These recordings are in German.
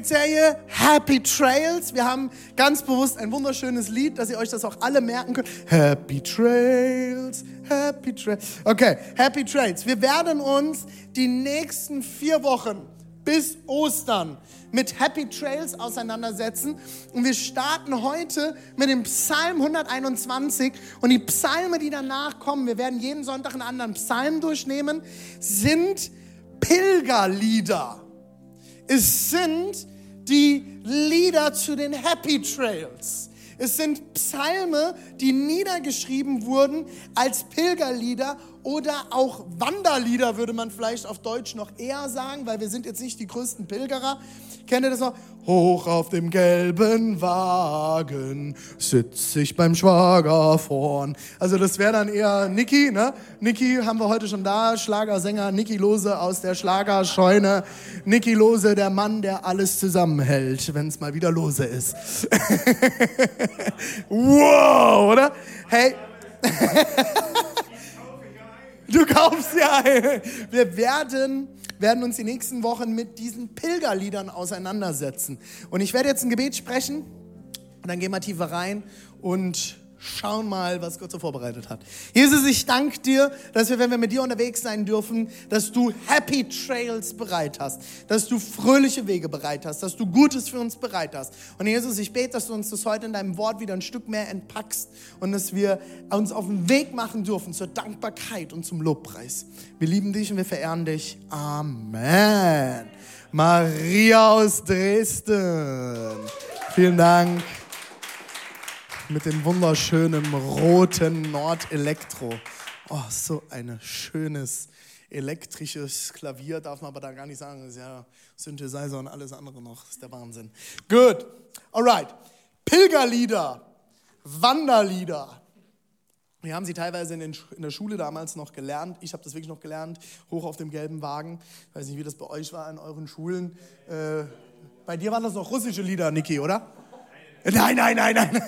Predigtserie Happy Trails. Wir haben ganz bewusst ein wunderschönes Lied, dass ihr euch das auch alle merken könnt. Happy Trails, Happy Trails. Okay, Happy Trails. Wir werden uns die nächsten vier Wochen bis Ostern mit Happy Trails auseinandersetzen. Und wir starten heute mit dem Psalm 121. Und die Psalme, die danach kommen, wir werden jeden Sonntag einen anderen Psalm durchnehmen, sind Pilgerlieder. Es sind die Lieder zu den Happy Trails. Es sind Psalme, die niedergeschrieben wurden als Pilgerlieder oder auch Wanderlieder, würde man vielleicht auf Deutsch noch eher sagen, weil wir sind jetzt nicht die größten Pilgerer. Kennt ihr das noch? Hoch auf dem gelben Wagen sitze ich beim Schwager vorn. Also das wäre dann eher Niki, ne? Niki haben wir heute schon da, Schlagersänger Niki Lose aus der Schlagerscheune. Niki Lose, der Mann, der alles zusammenhält, wenn es mal wieder lose ist. wow, oder? Hey. Du kaufst ja. Wir werden, werden uns die nächsten Wochen mit diesen Pilgerliedern auseinandersetzen. Und ich werde jetzt ein Gebet sprechen und dann gehen wir tiefer rein und schauen mal, was Gott so vorbereitet hat. Jesus, ich danke dir, dass wir, wenn wir mit dir unterwegs sein dürfen, dass du Happy Trails bereit hast, dass du fröhliche Wege bereit hast, dass du Gutes für uns bereit hast. Und Jesus, ich bete, dass du uns das heute in deinem Wort wieder ein Stück mehr entpackst und dass wir uns auf den Weg machen dürfen zur Dankbarkeit und zum Lobpreis. Wir lieben dich und wir verehren dich. Amen. Maria aus Dresden. Vielen Dank mit dem wunderschönen roten Nord Elektro. Oh, so ein schönes elektrisches Klavier, darf man aber da gar nicht sagen. Das ist ja Synthesizer und alles andere noch. Das ist der Wahnsinn. Gut, alright. Pilgerlieder, Wanderlieder. Wir haben sie teilweise in, den, in, der Schule damals noch gelernt. Ich habe das wirklich noch gelernt, hoch auf dem gelben Wagen. Ich weiß nicht, wie das bei euch war in euren Schulen. Äh, bei dir waren das noch russische Lieder, Niki, oder? Nein, nein, nein, nein.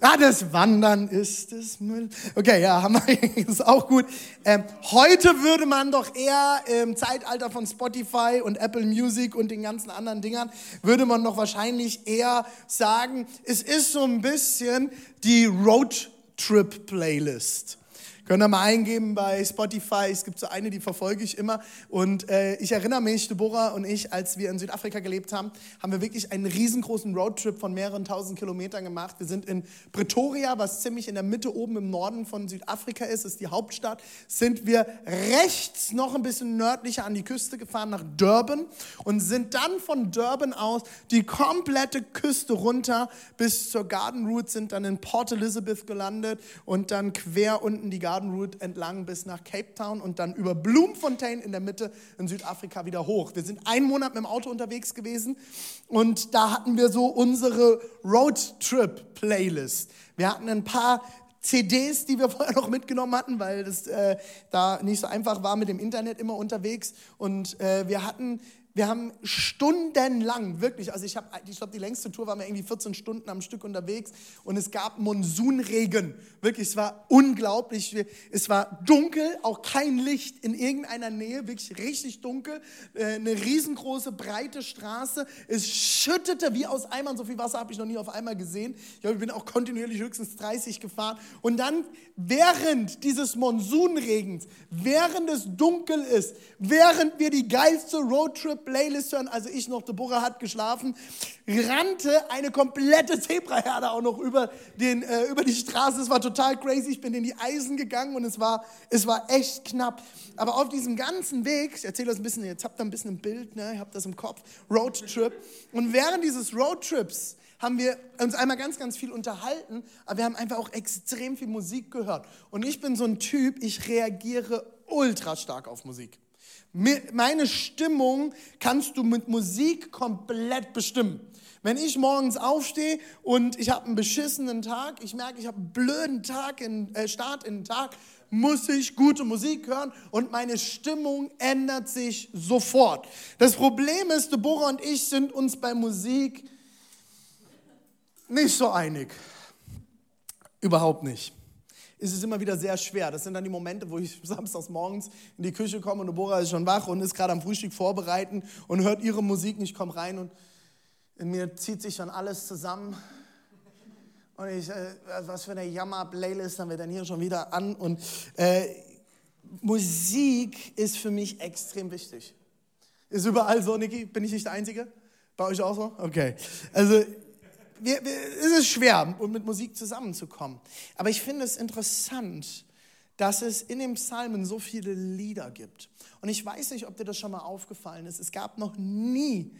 Ah, das Wandern ist es Müll. Okay, ja, haben wir, ist auch gut. Ähm, heute würde man doch eher im Zeitalter von Spotify und Apple Music und den ganzen anderen Dingern, würde man doch wahrscheinlich eher sagen, es ist so ein bisschen die Roadtrip-Playlist. Könnt ihr mal eingeben bei Spotify. Es gibt so eine, die verfolge ich immer. Und äh, ich erinnere mich, Deborah und ich, als wir in Südafrika gelebt haben, haben wir wirklich einen riesengroßen Roadtrip von mehreren tausend Kilometern gemacht. Wir sind in Pretoria, was ziemlich in der Mitte oben im Norden von Südafrika ist, ist die Hauptstadt. Sind wir rechts noch ein bisschen nördlicher an die Küste gefahren nach Durban und sind dann von Durban aus die komplette Küste runter bis zur Garden Route, sind dann in Port Elizabeth gelandet und dann quer unten die Garden Route entlang bis nach Cape Town und dann über Bloemfontein in der Mitte in Südafrika wieder hoch. Wir sind einen Monat mit dem Auto unterwegs gewesen und da hatten wir so unsere Roadtrip-Playlist. Wir hatten ein paar CDs, die wir vorher noch mitgenommen hatten, weil das äh, da nicht so einfach war mit dem Internet immer unterwegs. Und äh, wir hatten wir haben stundenlang, wirklich, also ich habe, ich glaube, die längste Tour waren wir irgendwie 14 Stunden am Stück unterwegs und es gab Monsunregen. Wirklich, es war unglaublich. Es war dunkel, auch kein Licht in irgendeiner Nähe, wirklich richtig dunkel. Äh, eine riesengroße, breite Straße. Es schüttete wie aus Eimern, so viel Wasser habe ich noch nie auf einmal gesehen. Ich glaube, ich bin auch kontinuierlich höchstens 30 gefahren. Und dann während dieses Monsunregens, während es dunkel ist, während wir die geilste Roadtrip Playlist hören, also ich noch, Deborah hat geschlafen, rannte eine komplette Zebraherde auch noch über, den, äh, über die Straße. Es war total crazy. Ich bin in die Eisen gegangen und es war, es war echt knapp. Aber auf diesem ganzen Weg, ich erzähle das ein bisschen, jetzt habt ihr ein bisschen ein Bild, ne? ihr habt das im Kopf, Roadtrip. Und während dieses Roadtrips haben wir uns einmal ganz, ganz viel unterhalten, aber wir haben einfach auch extrem viel Musik gehört. Und ich bin so ein Typ, ich reagiere ultra stark auf Musik. Meine Stimmung kannst du mit Musik komplett bestimmen. Wenn ich morgens aufstehe und ich habe einen beschissenen Tag, ich merke, ich habe einen blöden Tag in, äh, Start in den Tag, muss ich gute Musik hören und meine Stimmung ändert sich sofort. Das Problem ist, Deborah und ich sind uns bei Musik nicht so einig. Überhaupt nicht. Es ist immer wieder sehr schwer. Das sind dann die Momente, wo ich samstags morgens in die Küche komme und Deborah ist schon wach und ist gerade am Frühstück vorbereiten und hört ihre Musik und ich komme rein und in mir zieht sich schon alles zusammen. Und ich, äh, was für eine Jammer-Playlist haben wir denn hier schon wieder an? Und äh, Musik ist für mich extrem wichtig. Ist überall so, Niki? Bin ich nicht der Einzige? Bei euch auch so? Okay. Also wir, wir, es ist schwer, mit Musik zusammenzukommen. Aber ich finde es interessant, dass es in den Psalmen so viele Lieder gibt. Und ich weiß nicht, ob dir das schon mal aufgefallen ist. Es gab noch nie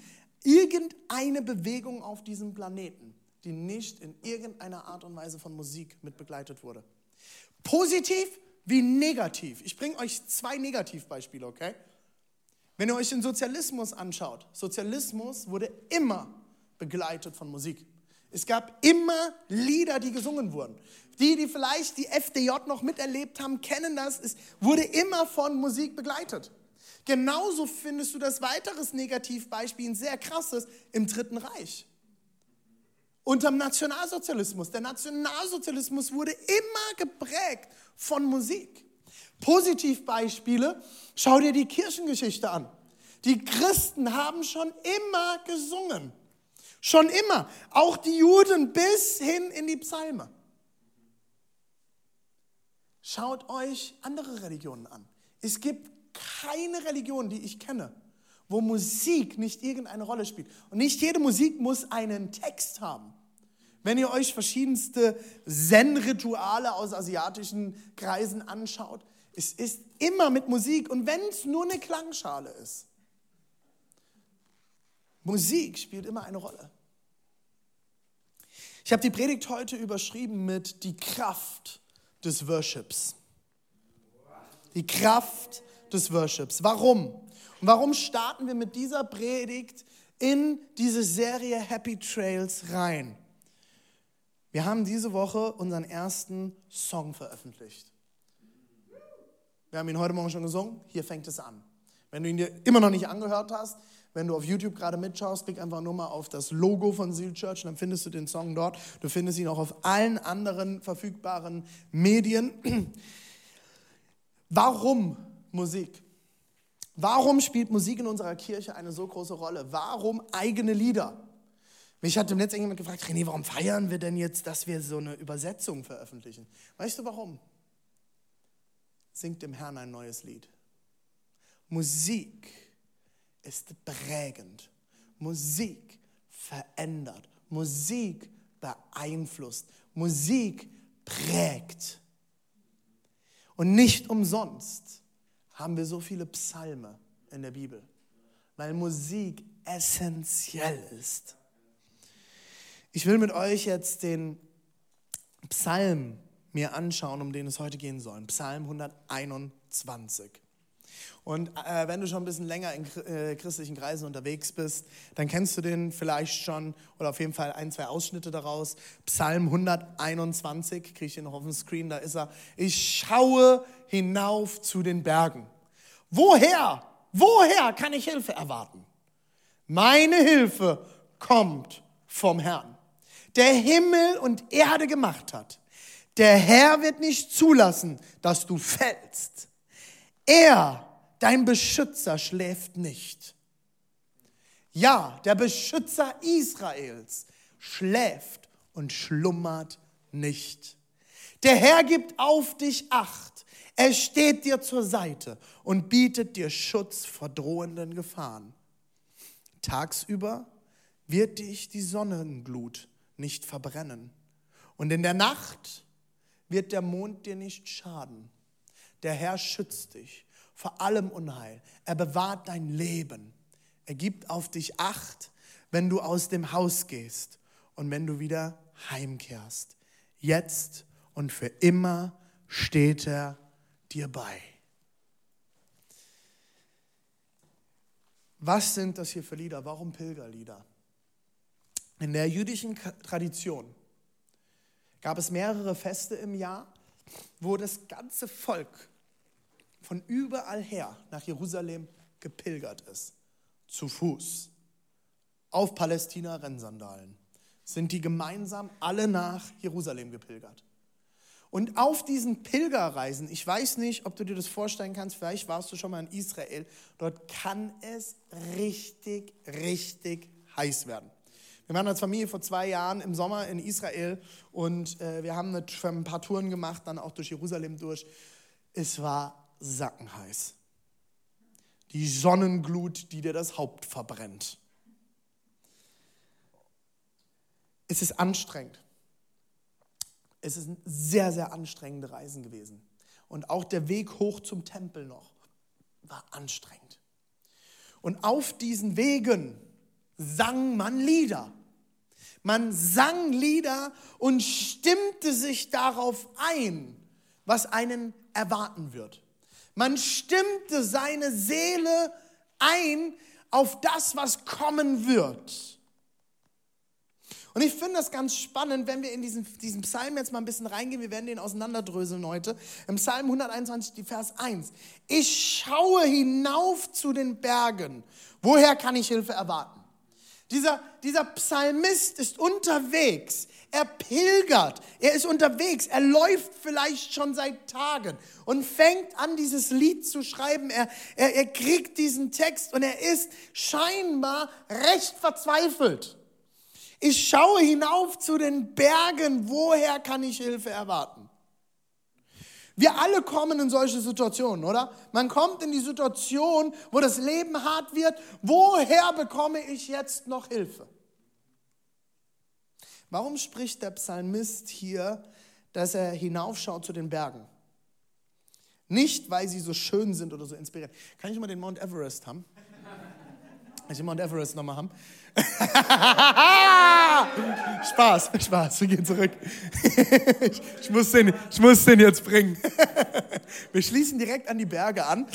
irgendeine Bewegung auf diesem Planeten, die nicht in irgendeiner Art und Weise von Musik mit begleitet wurde. Positiv wie negativ. Ich bringe euch zwei Negativbeispiele, okay? Wenn ihr euch den Sozialismus anschaut, Sozialismus wurde immer begleitet von Musik. Es gab immer Lieder, die gesungen wurden. Die, die vielleicht die FDJ noch miterlebt haben, kennen das. Es wurde immer von Musik begleitet. Genauso findest du das weiteres Negativbeispiel, ein sehr krasses, im Dritten Reich. Unterm Nationalsozialismus. Der Nationalsozialismus wurde immer geprägt von Musik. Positivbeispiele, schau dir die Kirchengeschichte an. Die Christen haben schon immer gesungen. Schon immer. Auch die Juden bis hin in die Psalme. Schaut euch andere Religionen an. Es gibt keine Religion, die ich kenne, wo Musik nicht irgendeine Rolle spielt. Und nicht jede Musik muss einen Text haben. Wenn ihr euch verschiedenste Zen-Rituale aus asiatischen Kreisen anschaut, es ist immer mit Musik und wenn es nur eine Klangschale ist. Musik spielt immer eine Rolle. Ich habe die Predigt heute überschrieben mit die Kraft des Worships. Die Kraft des Worships. Warum? Und warum starten wir mit dieser Predigt in diese Serie Happy Trails rein? Wir haben diese Woche unseren ersten Song veröffentlicht. Wir haben ihn heute Morgen schon gesungen. Hier fängt es an. Wenn du ihn dir immer noch nicht angehört hast, wenn du auf YouTube gerade mitschaust, klick einfach nur mal auf das Logo von Seal Church, dann findest du den Song dort. Du findest ihn auch auf allen anderen verfügbaren Medien. Warum Musik? Warum spielt Musik in unserer Kirche eine so große Rolle? Warum eigene Lieder? Mich hat im Netz jemand gefragt, René, warum feiern wir denn jetzt, dass wir so eine Übersetzung veröffentlichen? Weißt du warum? Singt dem Herrn ein neues Lied. Musik ist prägend. Musik verändert. Musik beeinflusst. Musik prägt. Und nicht umsonst haben wir so viele Psalme in der Bibel, weil Musik essentiell ist. Ich will mit euch jetzt den Psalm mir anschauen, um den es heute gehen soll. Psalm 121. Und äh, wenn du schon ein bisschen länger in äh, christlichen Kreisen unterwegs bist, dann kennst du den vielleicht schon oder auf jeden Fall ein, zwei Ausschnitte daraus. Psalm 121, kriege ich hier noch auf dem Screen, da ist er. Ich schaue hinauf zu den Bergen. Woher, woher kann ich Hilfe erwarten? Meine Hilfe kommt vom Herrn, der Himmel und Erde gemacht hat. Der Herr wird nicht zulassen, dass du fällst. Er dein Beschützer schläft nicht. Ja, der Beschützer Israels schläft und schlummert nicht. Der Herr gibt auf dich acht. Er steht dir zur Seite und bietet dir Schutz vor drohenden Gefahren. Tagsüber wird dich die Sonnenglut nicht verbrennen. Und in der Nacht wird der Mond dir nicht schaden. Der Herr schützt dich vor allem Unheil. Er bewahrt dein Leben. Er gibt auf dich Acht, wenn du aus dem Haus gehst und wenn du wieder heimkehrst. Jetzt und für immer steht er dir bei. Was sind das hier für Lieder? Warum Pilgerlieder? In der jüdischen Tradition gab es mehrere Feste im Jahr, wo das ganze Volk von überall her nach Jerusalem gepilgert ist. Zu Fuß. Auf Palästina Rennsandalen. Sind die gemeinsam alle nach Jerusalem gepilgert. Und auf diesen Pilgerreisen, ich weiß nicht, ob du dir das vorstellen kannst, vielleicht warst du schon mal in Israel, dort kann es richtig, richtig heiß werden. Wir waren als Familie vor zwei Jahren im Sommer in Israel und äh, wir haben eine, ein paar Touren gemacht, dann auch durch Jerusalem durch. Es war sackenheiß. Die Sonnenglut, die dir das Haupt verbrennt. Es ist anstrengend. Es ist sehr, sehr anstrengende Reisen gewesen. Und auch der Weg hoch zum Tempel noch war anstrengend. Und auf diesen Wegen sang man Lieder. Man sang Lieder und stimmte sich darauf ein, was einen erwarten wird. Man stimmte seine Seele ein auf das, was kommen wird. Und ich finde das ganz spannend, wenn wir in diesen, diesen Psalm jetzt mal ein bisschen reingehen. Wir werden den auseinanderdröseln heute. Im Psalm 121, die Vers 1. Ich schaue hinauf zu den Bergen. Woher kann ich Hilfe erwarten? Dieser, dieser Psalmist ist unterwegs. Er pilgert. Er ist unterwegs. Er läuft vielleicht schon seit Tagen und fängt an, dieses Lied zu schreiben. Er, er, er kriegt diesen Text und er ist scheinbar recht verzweifelt. Ich schaue hinauf zu den Bergen, woher kann ich Hilfe erwarten? Wir alle kommen in solche Situationen, oder? Man kommt in die Situation, wo das Leben hart wird. Woher bekomme ich jetzt noch Hilfe? Warum spricht der Psalmist hier, dass er hinaufschaut zu den Bergen? Nicht, weil sie so schön sind oder so inspirierend. Kann ich mal den Mount Everest haben? Kann ich den Mount Everest nochmal haben? Spaß, Spaß, wir gehen zurück. ich, ich, muss den, ich muss den jetzt bringen. wir schließen direkt an die Berge an.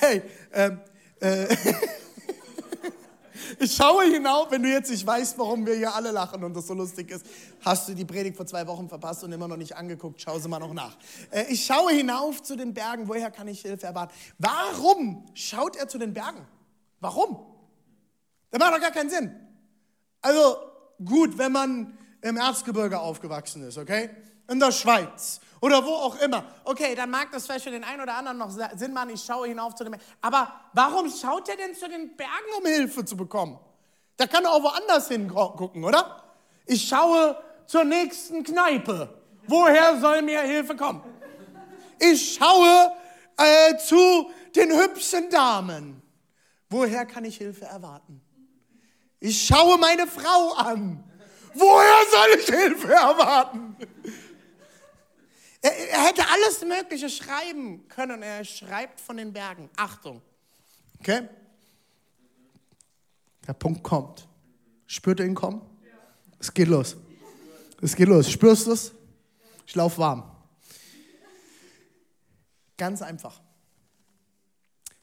hey, ähm, äh, ich schaue hinauf, wenn du jetzt nicht weißt, warum wir hier alle lachen und das so lustig ist, hast du die Predigt vor zwei Wochen verpasst und immer noch nicht angeguckt, schau sie mal noch nach. Äh, ich schaue hinauf zu den Bergen, woher kann ich Hilfe erwarten? Warum schaut er zu den Bergen? Warum? Das macht doch gar keinen Sinn. Also gut, wenn man im Erzgebirge aufgewachsen ist, okay? In der Schweiz oder wo auch immer. Okay, dann mag das vielleicht für den einen oder anderen noch Sinn machen, ich schaue hinauf zu den Bergen. Aber warum schaut er denn zu den Bergen, um Hilfe zu bekommen? Da kann er auch woanders hingucken, oder? Ich schaue zur nächsten Kneipe. Woher soll mir Hilfe kommen? Ich schaue äh, zu den hübschen Damen. Woher kann ich Hilfe erwarten? Ich schaue meine Frau an. Woher soll ich Hilfe erwarten? Er, er, hätte alles Mögliche schreiben können. Er schreibt von den Bergen. Achtung. Okay? Der Punkt kommt. Spürt ihr ihn kommen? Es geht los. Es geht los. Spürst du es? Ich laufe warm. Ganz einfach.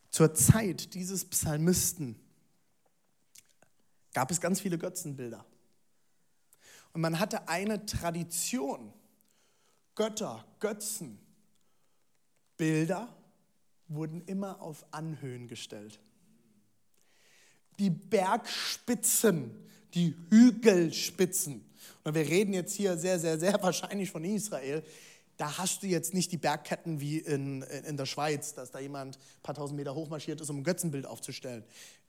Zur Zeit dieses Psalmisten gab es ganz viele Götzenbilder. Und man hatte eine Tradition. Götter, Götzen, Bilder wurden immer auf Anhöhen gestellt. Die Bergspitzen, die Hügelspitzen. Und wir reden jetzt hier sehr, sehr, sehr wahrscheinlich von Israel. Da hast du jetzt nicht die Bergketten wie in, in der Schweiz, dass da jemand ein paar tausend Meter hochmarschiert ist, um ein Götzenbild aufzustellen.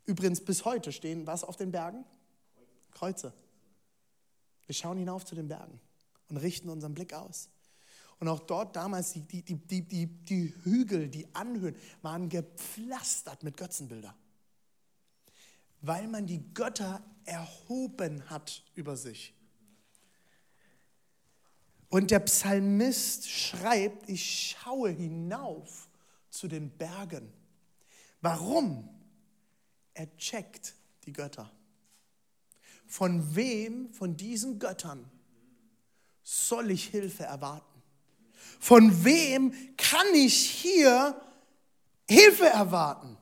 Übrigens, bis heute stehen was auf den Bergen? Kreuze. Wir schauen hinauf zu den Bergen und richten unseren Blick aus. Und auch dort damals, die, die, die, die, die Hügel, die Anhöhen waren gepflastert mit Götzenbildern. Weil man die Götter erhoben hat über sich. Und der Psalmist schreibt, ich schaue hinauf zu den Bergen. Warum? Er checkt die Götter. Von wem von diesen Göttern soll ich Hilfe erwarten? Von wem kann ich hier Hilfe erwarten?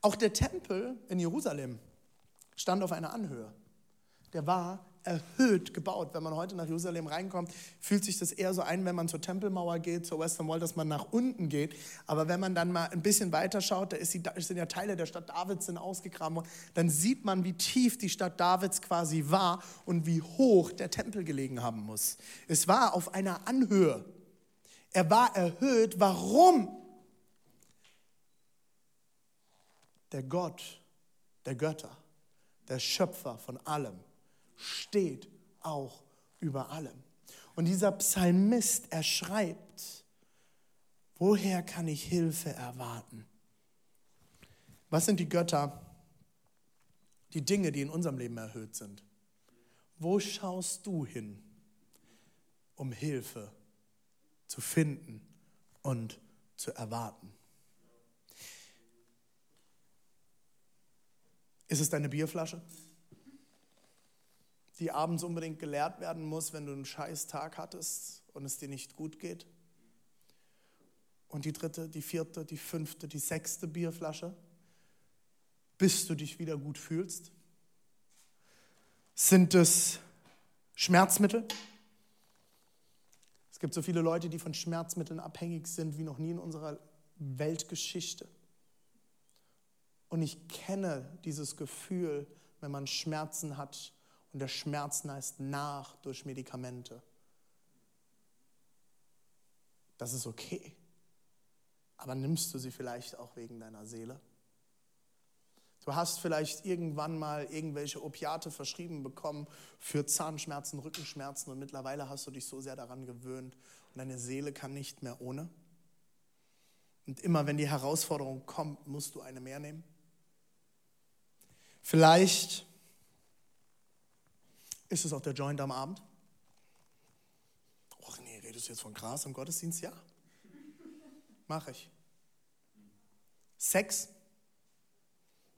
Auch der Tempel in Jerusalem stand auf einer Anhöhe. Der war erhöht gebaut. Wenn man heute nach Jerusalem reinkommt, fühlt sich das eher so ein, wenn man zur Tempelmauer geht, zur Western Wall, dass man nach unten geht. Aber wenn man dann mal ein bisschen weiter schaut, da die, sind ja Teile der Stadt Davids sind ausgegraben worden, dann sieht man, wie tief die Stadt Davids quasi war und wie hoch der Tempel gelegen haben muss. Es war auf einer Anhöhe. Er war erhöht. Warum? Der Gott der Götter, der Schöpfer von allem, steht auch über allem. Und dieser Psalmist, er schreibt, woher kann ich Hilfe erwarten? Was sind die Götter, die Dinge, die in unserem Leben erhöht sind? Wo schaust du hin, um Hilfe zu finden und zu erwarten? Ist es deine Bierflasche? Die abends unbedingt geleert werden muss, wenn du einen scheiß Tag hattest und es dir nicht gut geht. Und die dritte, die vierte, die fünfte, die sechste Bierflasche, bis du dich wieder gut fühlst. Sind es Schmerzmittel? Es gibt so viele Leute, die von Schmerzmitteln abhängig sind wie noch nie in unserer Weltgeschichte. Und ich kenne dieses Gefühl, wenn man Schmerzen hat und der Schmerz neist nach durch Medikamente. Das ist okay. Aber nimmst du sie vielleicht auch wegen deiner Seele? Du hast vielleicht irgendwann mal irgendwelche Opiate verschrieben bekommen für Zahnschmerzen, Rückenschmerzen und mittlerweile hast du dich so sehr daran gewöhnt und deine Seele kann nicht mehr ohne. Und immer wenn die Herausforderung kommt, musst du eine mehr nehmen. Vielleicht ist es auch der Joint am Abend? Och nee, redest du jetzt von Gras im Gottesdienst? Ja. Mache ich. Sex,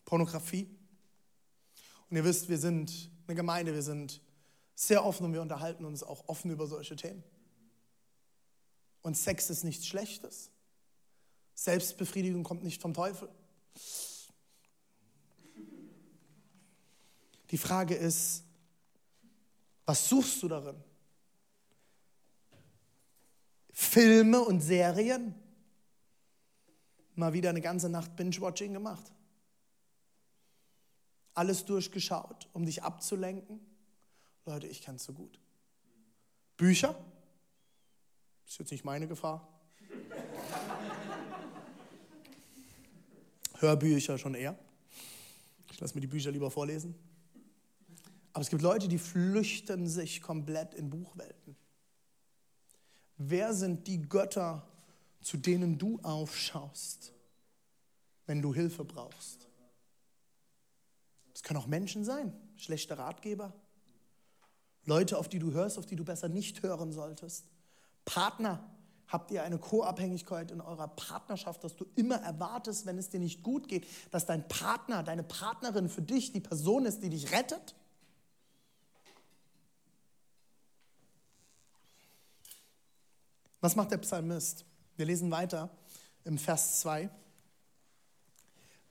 Pornografie. Und ihr wisst, wir sind eine Gemeinde, wir sind sehr offen und wir unterhalten uns auch offen über solche Themen. Und Sex ist nichts Schlechtes. Selbstbefriedigung kommt nicht vom Teufel. Die Frage ist, was suchst du darin? Filme und Serien? Mal wieder eine ganze Nacht Binge-Watching gemacht. Alles durchgeschaut, um dich abzulenken. Leute, ich kann es so gut. Bücher? Ist jetzt nicht meine Gefahr. Hörbücher schon eher. Ich lasse mir die Bücher lieber vorlesen. Aber es gibt Leute, die flüchten sich komplett in Buchwelten. Wer sind die Götter, zu denen du aufschaust, wenn du Hilfe brauchst? Es können auch Menschen sein, schlechte Ratgeber, Leute, auf die du hörst, auf die du besser nicht hören solltest. Partner, habt ihr eine Co-Abhängigkeit in eurer Partnerschaft, dass du immer erwartest, wenn es dir nicht gut geht, dass dein Partner, deine Partnerin für dich die Person ist, die dich rettet? Was macht der Psalmist? Wir lesen weiter im Vers 2.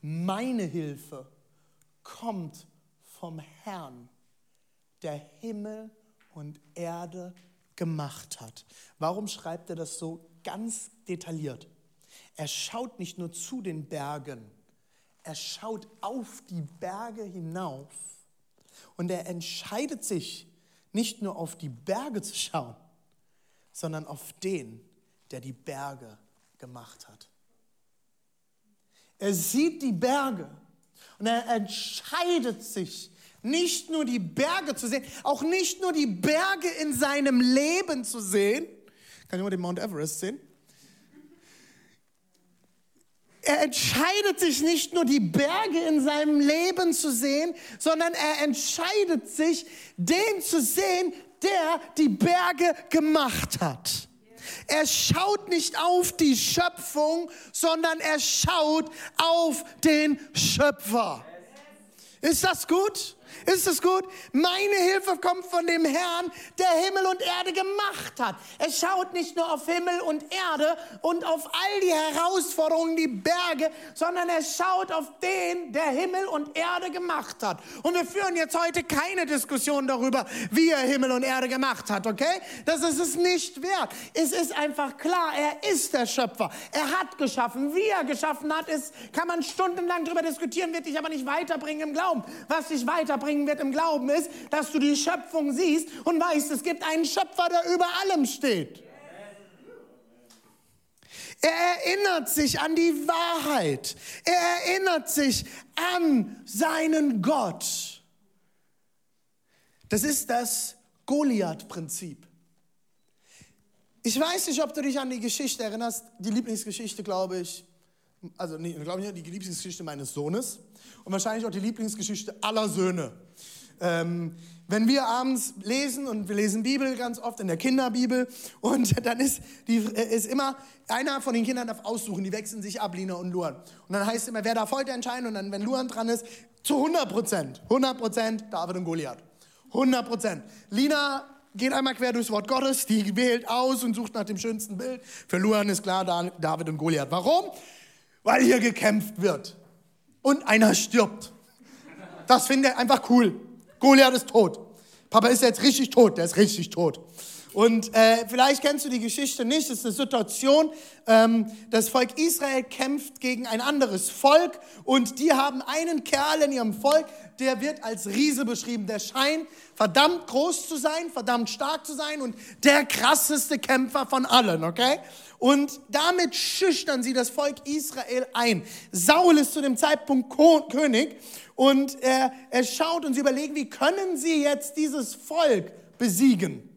Meine Hilfe kommt vom Herrn, der Himmel und Erde gemacht hat. Warum schreibt er das so ganz detailliert? Er schaut nicht nur zu den Bergen, er schaut auf die Berge hinauf und er entscheidet sich nicht nur auf die Berge zu schauen, sondern auf den, der die Berge gemacht hat. Er sieht die Berge und er entscheidet sich, nicht nur die Berge zu sehen, auch nicht nur die Berge in seinem Leben zu sehen. Kann jemand den Mount Everest sehen? Er entscheidet sich nicht nur die Berge in seinem Leben zu sehen, sondern er entscheidet sich, den zu sehen, der die Berge gemacht hat. Er schaut nicht auf die Schöpfung, sondern er schaut auf den Schöpfer. Ist das gut? Ist es gut? Meine Hilfe kommt von dem Herrn, der Himmel und Erde gemacht hat. Er schaut nicht nur auf Himmel und Erde und auf all die Herausforderungen, die Berge, sondern er schaut auf den, der Himmel und Erde gemacht hat. Und wir führen jetzt heute keine Diskussion darüber, wie er Himmel und Erde gemacht hat, okay? Das ist es nicht wert. Es ist einfach klar, er ist der Schöpfer. Er hat geschaffen. Wie er geschaffen hat, ist, kann man stundenlang darüber diskutieren, wird dich aber nicht weiterbringen im Glauben. Was dich weiterbringen wird im Glauben ist, dass du die Schöpfung siehst und weißt, es gibt einen Schöpfer, der über allem steht. Er erinnert sich an die Wahrheit. Er erinnert sich an seinen Gott. Das ist das Goliath-Prinzip. Ich weiß nicht, ob du dich an die Geschichte erinnerst, die Lieblingsgeschichte, glaube ich, also nee, glaube ich, die Lieblingsgeschichte meines Sohnes und wahrscheinlich auch die Lieblingsgeschichte aller Söhne. Ähm, wenn wir abends lesen und wir lesen Bibel ganz oft in der Kinderbibel und dann ist, die, äh, ist immer, einer von den Kindern darf aussuchen, die wechseln sich ab, Lina und Luan. Und dann heißt es immer, wer darf heute entscheiden und dann, wenn Luan dran ist, zu 100 Prozent, 100 Prozent David und Goliath. 100 Prozent. Lina geht einmal quer durchs Wort Gottes, die wählt aus und sucht nach dem schönsten Bild. Für Luan ist klar, David und Goliath. Warum? Weil hier gekämpft wird und einer stirbt. Das finde ich einfach cool. Goliath ist tot. Papa ist jetzt richtig tot, der ist richtig tot. Und äh, vielleicht kennst du die Geschichte nicht. Es ist eine Situation, ähm, das Volk Israel kämpft gegen ein anderes Volk und die haben einen Kerl in ihrem Volk, der wird als Riese beschrieben. Der scheint verdammt groß zu sein, verdammt stark zu sein und der krasseste Kämpfer von allen, okay? Und damit schüchtern sie das Volk Israel ein. Saul ist zu dem Zeitpunkt König und er, er schaut und sie überlegen, wie können sie jetzt dieses Volk besiegen?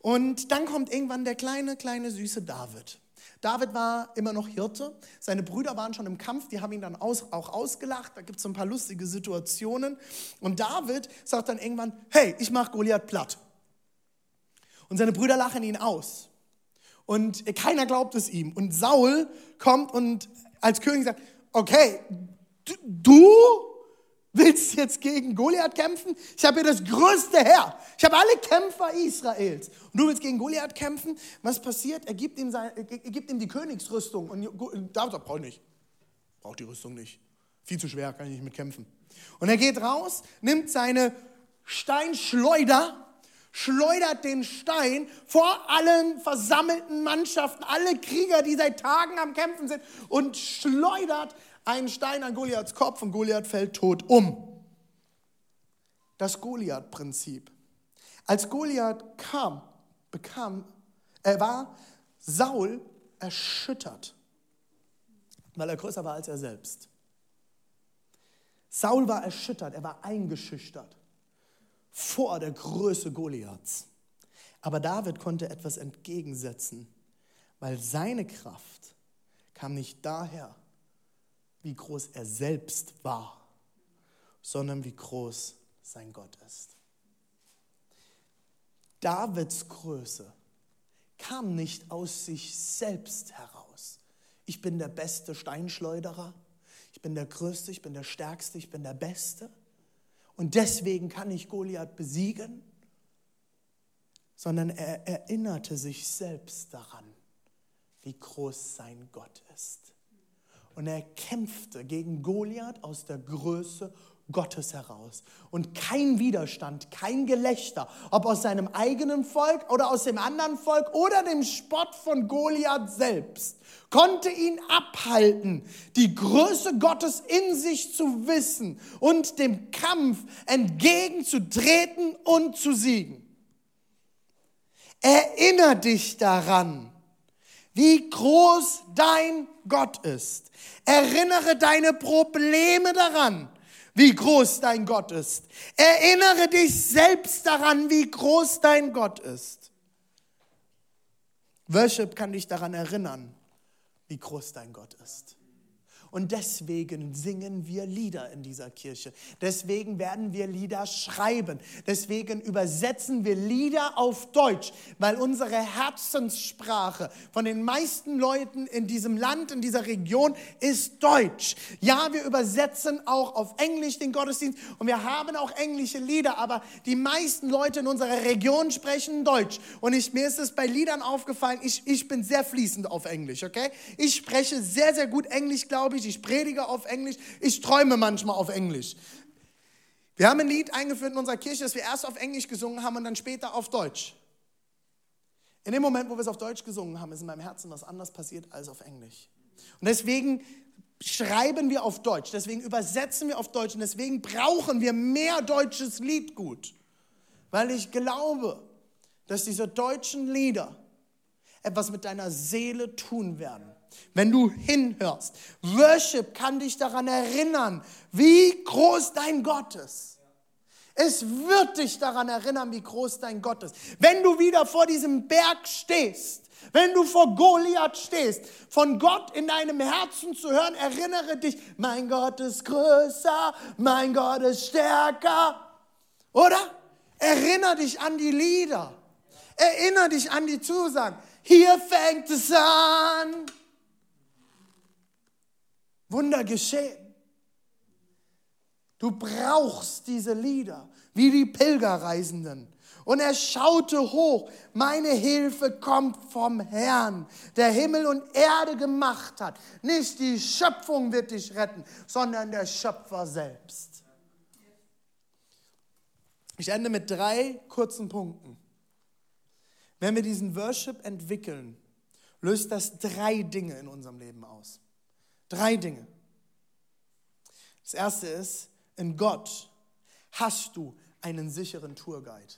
Und dann kommt irgendwann der kleine, kleine, süße David. David war immer noch Hirte. Seine Brüder waren schon im Kampf, die haben ihn dann aus, auch ausgelacht. Da gibt es ein paar lustige Situationen. Und David sagt dann irgendwann: Hey, ich mache Goliath platt. Und seine Brüder lachen ihn aus. Und keiner glaubt es ihm. Und Saul kommt und als König sagt: Okay, du Willst du jetzt gegen Goliath kämpfen? Ich habe hier das größte Heer. Ich habe alle Kämpfer Israels. Und du willst gegen Goliath kämpfen? Was passiert? Er gibt ihm, sein, er gibt ihm die Königsrüstung. Und David sagt, brauche ich nicht. Braucht die Rüstung nicht. Viel zu schwer, kann ich nicht mit kämpfen. Und er geht raus, nimmt seine Steinschleuder, schleudert den Stein vor allen versammelten Mannschaften, alle Krieger, die seit Tagen am Kämpfen sind, und schleudert einen Stein an Goliaths Kopf und Goliath fällt tot um. Das Goliath-Prinzip. Als Goliath kam, bekam, er war Saul erschüttert, weil er größer war als er selbst. Saul war erschüttert, er war eingeschüchtert vor der Größe Goliaths. Aber David konnte etwas entgegensetzen, weil seine Kraft kam nicht daher, wie groß er selbst war, sondern wie groß sein Gott ist. Davids Größe kam nicht aus sich selbst heraus. Ich bin der beste Steinschleuderer, ich bin der Größte, ich bin der Stärkste, ich bin der Beste. Und deswegen kann ich Goliath besiegen, sondern er erinnerte sich selbst daran, wie groß sein Gott ist. Und er kämpfte gegen Goliath aus der Größe Gottes heraus. Und kein Widerstand, kein Gelächter, ob aus seinem eigenen Volk oder aus dem anderen Volk oder dem Spott von Goliath selbst, konnte ihn abhalten, die Größe Gottes in sich zu wissen und dem Kampf entgegenzutreten und zu siegen. Erinner dich daran, wie groß dein Gott ist. Erinnere deine Probleme daran, wie groß dein Gott ist. Erinnere dich selbst daran, wie groß dein Gott ist. Worship kann dich daran erinnern, wie groß dein Gott ist. Und deswegen singen wir Lieder in dieser Kirche. Deswegen werden wir Lieder schreiben. Deswegen übersetzen wir Lieder auf Deutsch, weil unsere Herzenssprache von den meisten Leuten in diesem Land, in dieser Region ist Deutsch. Ja, wir übersetzen auch auf Englisch den Gottesdienst und wir haben auch englische Lieder, aber die meisten Leute in unserer Region sprechen Deutsch. Und ich, mir ist es bei Liedern aufgefallen, ich, ich bin sehr fließend auf Englisch, okay? Ich spreche sehr, sehr gut Englisch, glaube ich. Ich predige auf Englisch. Ich träume manchmal auf Englisch. Wir haben ein Lied eingeführt in unserer Kirche, das wir erst auf Englisch gesungen haben und dann später auf Deutsch. In dem Moment, wo wir es auf Deutsch gesungen haben, ist in meinem Herzen was anderes passiert als auf Englisch. Und deswegen schreiben wir auf Deutsch, deswegen übersetzen wir auf Deutsch und deswegen brauchen wir mehr deutsches Liedgut. Weil ich glaube, dass diese deutschen Lieder etwas mit deiner Seele tun werden. Wenn du hinhörst, Worship kann dich daran erinnern, wie groß dein Gott ist. Es wird dich daran erinnern, wie groß dein Gott ist. Wenn du wieder vor diesem Berg stehst, wenn du vor Goliath stehst, von Gott in deinem Herzen zu hören, erinnere dich, mein Gott ist größer, mein Gott ist stärker. Oder? Erinnere dich an die Lieder. Erinnere dich an die Zusagen. Hier fängt es an. Wunder geschehen. Du brauchst diese Lieder, wie die Pilgerreisenden. Und er schaute hoch, meine Hilfe kommt vom Herrn, der Himmel und Erde gemacht hat. Nicht die Schöpfung wird dich retten, sondern der Schöpfer selbst. Ich ende mit drei kurzen Punkten. Wenn wir diesen Worship entwickeln, löst das drei Dinge in unserem Leben aus. Drei Dinge. Das erste ist, in Gott hast du einen sicheren Tourguide.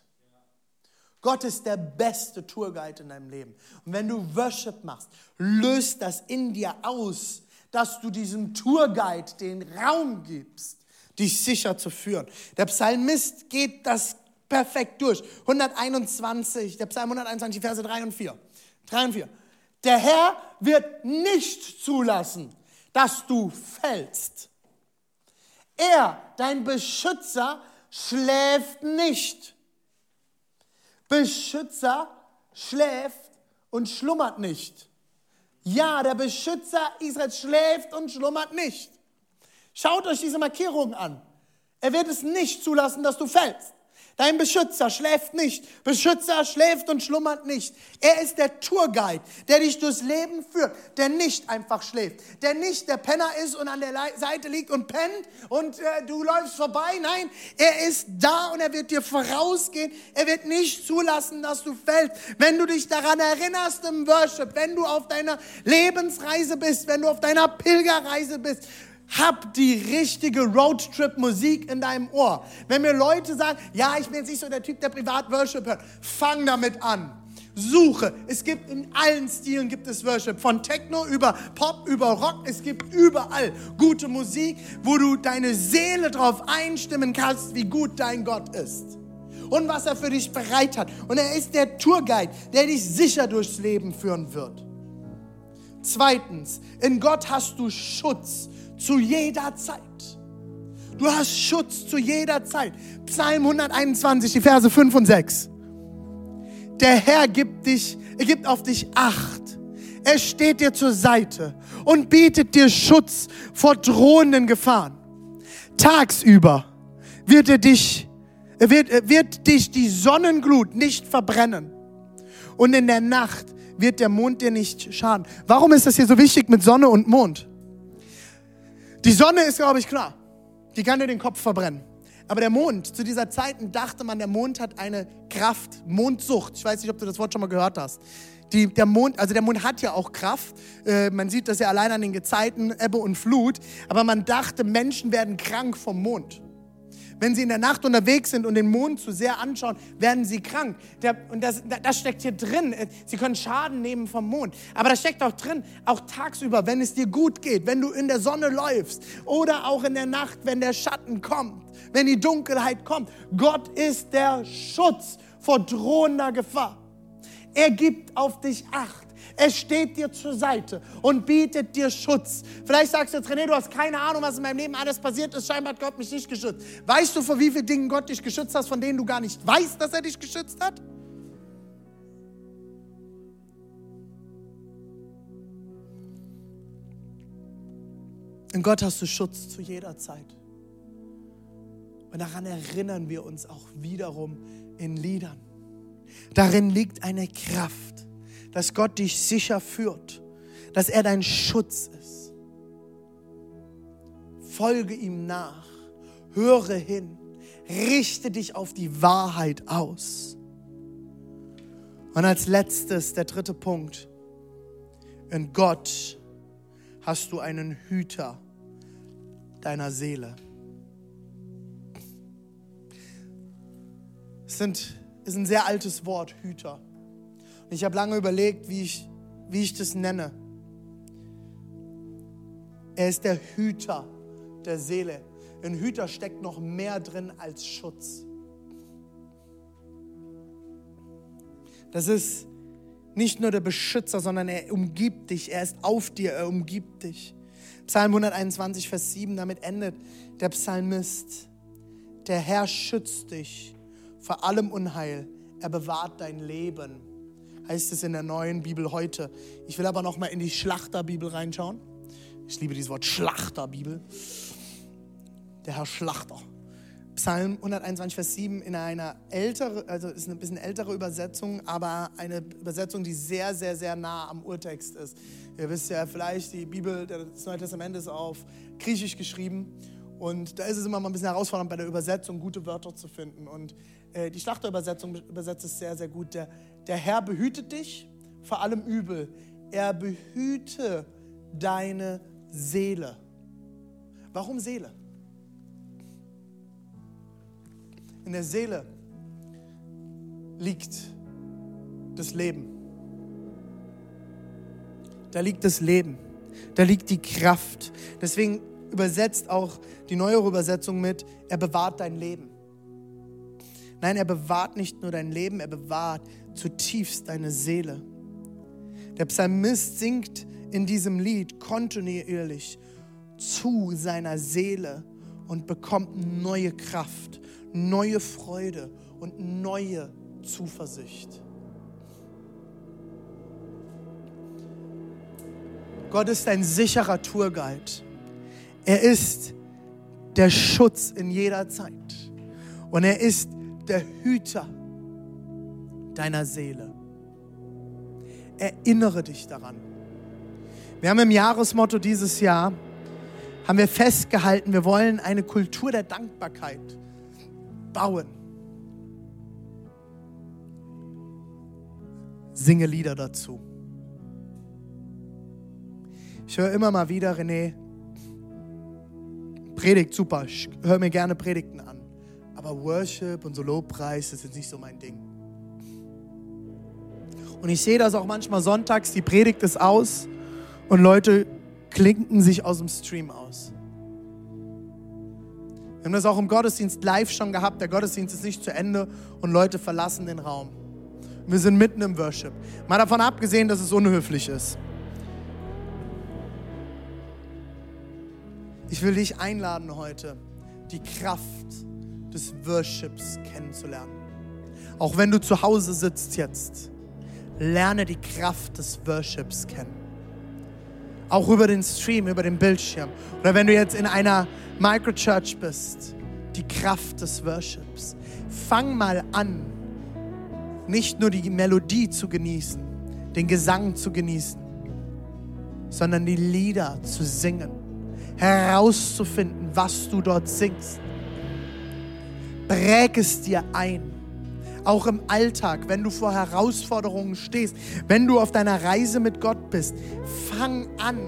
Gott ist der beste Tourguide in deinem Leben. Und wenn du Worship machst, löst das in dir aus, dass du diesem Tourguide den Raum gibst, dich sicher zu führen. Der Psalmist geht das perfekt durch. 121, der Psalm 121, Verse 3 und 4. 3 und 4. Der Herr wird nicht zulassen, dass du fällst. Er, dein Beschützer, schläft nicht. Beschützer schläft und schlummert nicht. Ja, der Beschützer Israels schläft und schlummert nicht. Schaut euch diese Markierung an. Er wird es nicht zulassen, dass du fällst. Dein Beschützer schläft nicht. Beschützer schläft und schlummert nicht. Er ist der Tourguide, der dich durchs Leben führt, der nicht einfach schläft, der nicht der Penner ist und an der Seite liegt und pennt und äh, du läufst vorbei. Nein, er ist da und er wird dir vorausgehen. Er wird nicht zulassen, dass du fällst. Wenn du dich daran erinnerst im Worship, wenn du auf deiner Lebensreise bist, wenn du auf deiner Pilgerreise bist, hab die richtige Roadtrip-Musik in deinem Ohr. Wenn mir Leute sagen, ja, ich bin jetzt nicht so der Typ, der Privat-Worship hört, fang damit an. Suche. Es gibt in allen Stilen gibt es Worship. Von Techno über Pop, über Rock. Es gibt überall gute Musik, wo du deine Seele darauf einstimmen kannst, wie gut dein Gott ist. Und was er für dich bereit hat. Und er ist der Tourguide, der dich sicher durchs Leben führen wird. Zweitens, in Gott hast du Schutz zu jeder Zeit. Du hast Schutz zu jeder Zeit. Psalm 121, die Verse 5 und 6. Der Herr gibt, dich, er gibt auf dich Acht. Er steht dir zur Seite und bietet dir Schutz vor drohenden Gefahren. Tagsüber wird er dich, wird, wird dich die Sonnenglut nicht verbrennen. Und in der Nacht wird der Mond dir nicht schaden. Warum ist das hier so wichtig mit Sonne und Mond? Die Sonne ist, glaube ich, klar. Die kann dir den Kopf verbrennen. Aber der Mond, zu dieser Zeit dachte man, der Mond hat eine Kraft, Mondsucht. Ich weiß nicht, ob du das Wort schon mal gehört hast. Die, der Mond, also der Mond hat ja auch Kraft. Äh, man sieht das ja allein an den Gezeiten, Ebbe und Flut. Aber man dachte, Menschen werden krank vom Mond. Wenn sie in der Nacht unterwegs sind und den Mond zu sehr anschauen, werden sie krank. Der, und das, das steckt hier drin. Sie können Schaden nehmen vom Mond. Aber das steckt auch drin, auch tagsüber, wenn es dir gut geht, wenn du in der Sonne läufst oder auch in der Nacht, wenn der Schatten kommt, wenn die Dunkelheit kommt. Gott ist der Schutz vor drohender Gefahr. Er gibt auf dich Acht. Es steht dir zur Seite und bietet dir Schutz. Vielleicht sagst du jetzt, René, du hast keine Ahnung, was in meinem Leben alles passiert ist. Scheinbar hat Gott mich nicht geschützt. Weißt du, vor wie vielen Dingen Gott dich geschützt hat, von denen du gar nicht weißt, dass er dich geschützt hat? In Gott hast du Schutz zu jeder Zeit. Und daran erinnern wir uns auch wiederum in Liedern. Darin liegt eine Kraft, dass Gott dich sicher führt, dass er dein Schutz ist. Folge ihm nach, höre hin, richte dich auf die Wahrheit aus. Und als letztes, der dritte Punkt, in Gott hast du einen Hüter deiner Seele. Es sind, ist ein sehr altes Wort, Hüter. Ich habe lange überlegt, wie ich, wie ich das nenne. Er ist der Hüter der Seele. In Hüter steckt noch mehr drin als Schutz. Das ist nicht nur der Beschützer, sondern er umgibt dich, er ist auf dir, er umgibt dich. Psalm 121, Vers 7, damit endet der Psalmist. Der Herr schützt dich vor allem Unheil, er bewahrt dein Leben, heißt es in der neuen Bibel heute. Ich will aber noch mal in die Schlachterbibel reinschauen. Ich liebe dieses Wort Schlachterbibel. Der Herr Schlachter. Psalm 121, Vers 7 in einer älteren, also ist eine bisschen ältere Übersetzung, aber eine Übersetzung, die sehr, sehr, sehr nah am Urtext ist. Ihr wisst ja vielleicht, die Bibel, das Neue Testament ist auf Griechisch geschrieben und da ist es immer mal ein bisschen herausfordernd bei der Übersetzung, gute Wörter zu finden. Und äh, die Schlachterübersetzung übersetzt es sehr, sehr gut. Der, der Herr behütet dich vor allem Übel. Er behüte deine Seele. Warum Seele? In der Seele liegt das Leben. Da liegt das Leben. Da liegt die Kraft. Deswegen übersetzt auch die neuere Übersetzung mit, er bewahrt dein Leben. Nein, er bewahrt nicht nur dein Leben, er bewahrt zutiefst deine Seele. Der Psalmist singt in diesem Lied kontinuierlich zu seiner Seele und bekommt neue Kraft neue Freude und neue Zuversicht. Gott ist ein sicherer Tourguide. Er ist der Schutz in jeder Zeit. Und er ist der Hüter deiner Seele. Erinnere dich daran. Wir haben im Jahresmotto dieses Jahr, haben wir festgehalten, wir wollen eine Kultur der Dankbarkeit bauen. Singe Lieder dazu. Ich höre immer mal wieder, René, Predigt, super, ich höre mir gerne Predigten an. Aber Worship und so Lobpreis, das ist nicht so mein Ding. Und ich sehe das auch manchmal sonntags, die Predigt ist aus und Leute klinken sich aus dem Stream aus. Wir haben das auch im Gottesdienst live schon gehabt. Der Gottesdienst ist nicht zu Ende und Leute verlassen den Raum. Wir sind mitten im Worship. Mal davon abgesehen, dass es unhöflich ist. Ich will dich einladen heute, die Kraft des Worships kennenzulernen. Auch wenn du zu Hause sitzt jetzt, lerne die Kraft des Worships kennen. Auch über den Stream, über den Bildschirm. Oder wenn du jetzt in einer Microchurch bist, die Kraft des Worships. Fang mal an, nicht nur die Melodie zu genießen, den Gesang zu genießen, sondern die Lieder zu singen, herauszufinden, was du dort singst. Präg es dir ein. Auch im Alltag, wenn du vor Herausforderungen stehst, wenn du auf deiner Reise mit Gott bist, fang an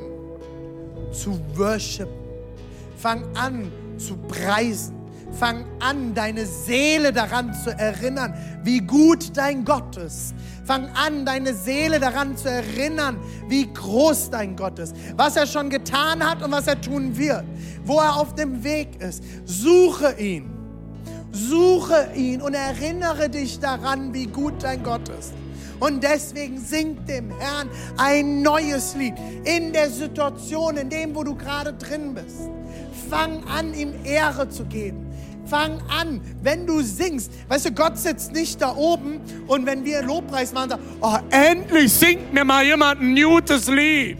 zu worshipen Fang an zu preisen. Fang an, deine Seele daran zu erinnern, wie gut dein Gott ist. Fang an, deine Seele daran zu erinnern, wie groß dein Gott ist, was er schon getan hat und was er tun wird, wo er auf dem Weg ist. Suche ihn. Suche ihn und erinnere dich daran, wie gut dein Gott ist. Und deswegen singt dem Herrn ein neues Lied in der Situation, in dem, wo du gerade drin bist. Fang an, ihm Ehre zu geben. Fang an, wenn du singst. Weißt du, Gott sitzt nicht da oben und wenn wir Lobpreis machen, sagt, oh, endlich singt mir mal jemand ein gutes Lied.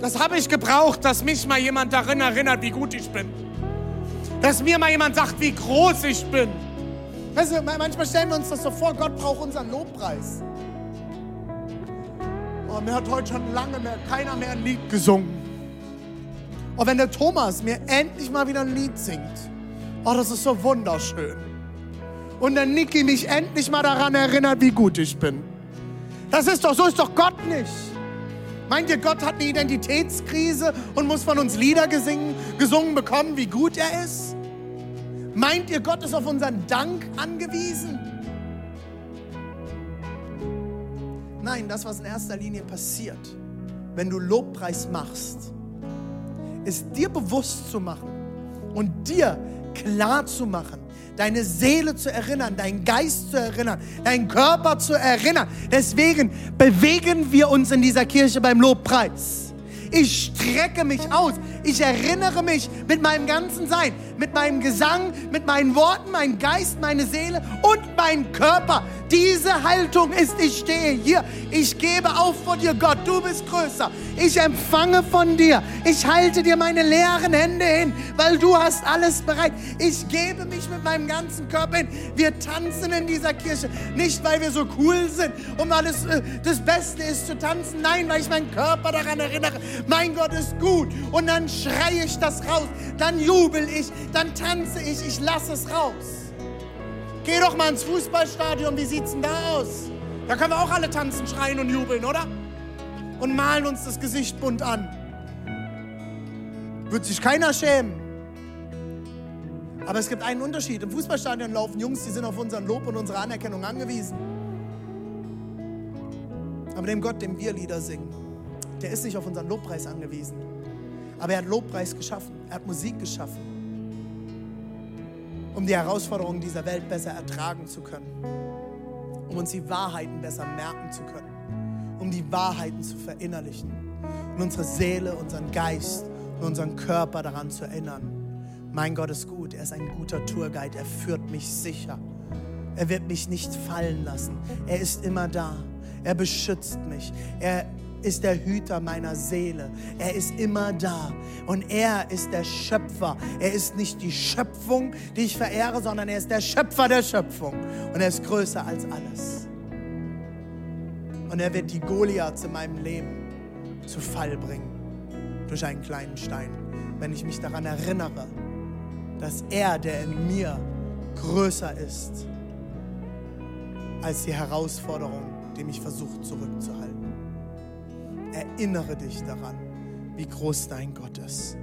Das habe ich gebraucht, dass mich mal jemand darin erinnert, wie gut ich bin. Dass mir mal jemand sagt, wie groß ich bin. Weißt du, manchmal stellen wir uns das so vor, Gott braucht unseren Lobpreis. Oh, mir hat heute schon lange mehr, keiner mehr ein Lied gesungen. Oh, wenn der Thomas mir endlich mal wieder ein Lied singt, oh, das ist so wunderschön. Und der Niki mich endlich mal daran erinnert, wie gut ich bin. Das ist doch, so ist doch Gott nicht. Meint ihr, Gott hat eine Identitätskrise und muss von uns Lieder gesingen, gesungen bekommen, wie gut er ist? Meint ihr, Gott ist auf unseren Dank angewiesen? Nein, das, was in erster Linie passiert, wenn du Lobpreis machst, ist dir bewusst zu machen und dir klar zu machen, deine Seele zu erinnern, deinen Geist zu erinnern, deinen Körper zu erinnern. Deswegen bewegen wir uns in dieser Kirche beim Lobpreis. Ich strecke mich aus. Ich erinnere mich mit meinem ganzen Sein, mit meinem Gesang, mit meinen Worten, mein Geist, meine Seele und mein Körper. Diese Haltung ist, ich stehe hier. Ich gebe auf vor dir, Gott. Du bist größer. Ich empfange von dir. Ich halte dir meine leeren Hände hin, weil du hast alles bereit. Ich gebe mich mit meinem ganzen Körper hin. Wir tanzen in dieser Kirche. Nicht, weil wir so cool sind und weil es äh, das Beste ist zu tanzen. Nein, weil ich meinen Körper daran erinnere. Mein Gott ist gut. Und dann schreie ich das raus, dann jubel ich, dann tanze ich, ich lasse es raus. Geh doch mal ins Fußballstadion, wie sieht's denn da aus? Da können wir auch alle tanzen, schreien und jubeln, oder? Und malen uns das Gesicht bunt an. Wird sich keiner schämen. Aber es gibt einen Unterschied. Im Fußballstadion laufen Jungs, die sind auf unseren Lob und unsere Anerkennung angewiesen. Aber dem Gott, dem wir Lieder singen, der ist nicht auf unseren Lobpreis angewiesen. Aber er hat Lobpreis geschaffen, er hat Musik geschaffen, um die Herausforderungen dieser Welt besser ertragen zu können, um uns die Wahrheiten besser merken zu können, um die Wahrheiten zu verinnerlichen und unsere Seele, unseren Geist und unseren Körper daran zu erinnern. Mein Gott ist gut, er ist ein guter Tourguide, er führt mich sicher. Er wird mich nicht fallen lassen. Er ist immer da. Er beschützt mich. Er ist der Hüter meiner Seele. Er ist immer da. Und er ist der Schöpfer. Er ist nicht die Schöpfung, die ich verehre, sondern er ist der Schöpfer der Schöpfung. Und er ist größer als alles. Und er wird die Goliaths in meinem Leben zu Fall bringen. Durch einen kleinen Stein. Wenn ich mich daran erinnere, dass er, der in mir größer ist, als die Herausforderung, die mich versucht zurückzuhalten. Erinnere dich daran, wie groß dein Gott ist.